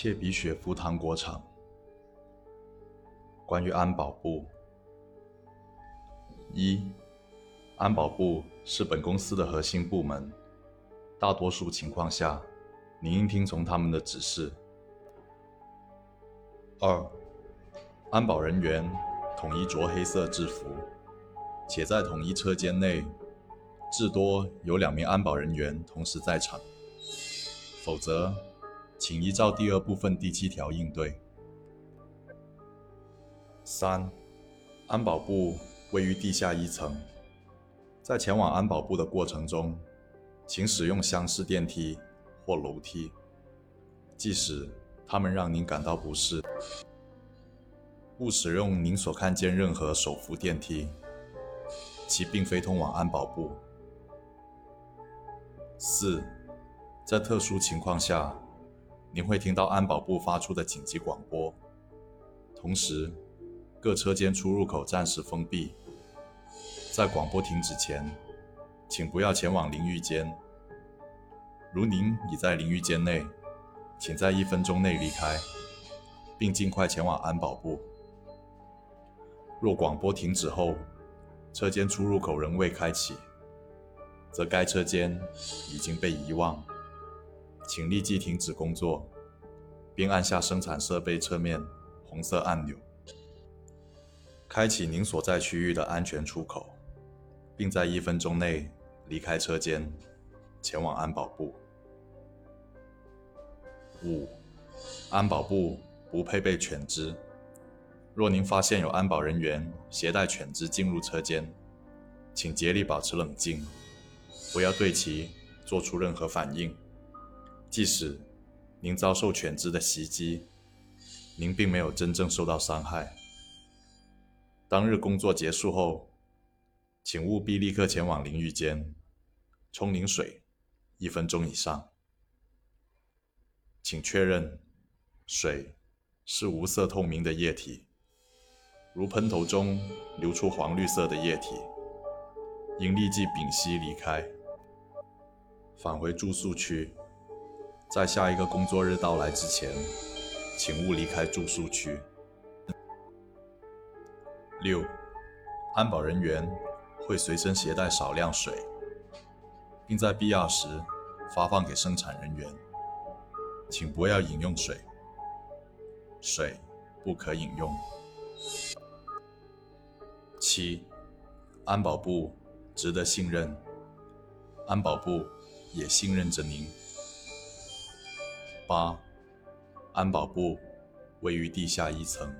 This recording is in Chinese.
切比雪夫糖果厂。关于安保部，一，安保部是本公司的核心部门，大多数情况下，您应听从他们的指示。二，安保人员统一着黑色制服，且在统一车间内，至多有两名安保人员同时在场，否则，请依照第二部分第七条应对。三，安保部位于地下一层，在前往安保部的过程中，请使用厢式电梯或楼梯，即使他们让您感到不适。勿使用您所看见任何手扶电梯，其并非通往安保部。四，在特殊情况下，您会听到安保部发出的紧急广播，同时。各车间出入口暂时封闭。在广播停止前，请不要前往淋浴间。如您已在淋浴间内，请在一分钟内离开，并尽快前往安保部。若广播停止后，车间出入口仍未开启，则该车间已经被遗忘，请立即停止工作，并按下生产设备侧面红色按钮。开启您所在区域的安全出口，并在一分钟内离开车间，前往安保部。五、安保部不配备犬只。若您发现有安保人员携带犬只进入车间，请竭力保持冷静，不要对其做出任何反应。即使您遭受犬只的袭击，您并没有真正受到伤害。当日工作结束后，请务必立刻前往淋浴间冲淋水，一分钟以上。请确认水是无色透明的液体，如喷头中流出黄绿色的液体，应立即屏息离开，返回住宿区。在下一个工作日到来之前，请勿离开住宿区。六，安保人员会随身携带少量水，并在必要时发放给生产人员，请不要饮用水，水不可饮用。七，安保部值得信任，安保部也信任着您。八，安保部位于地下一层。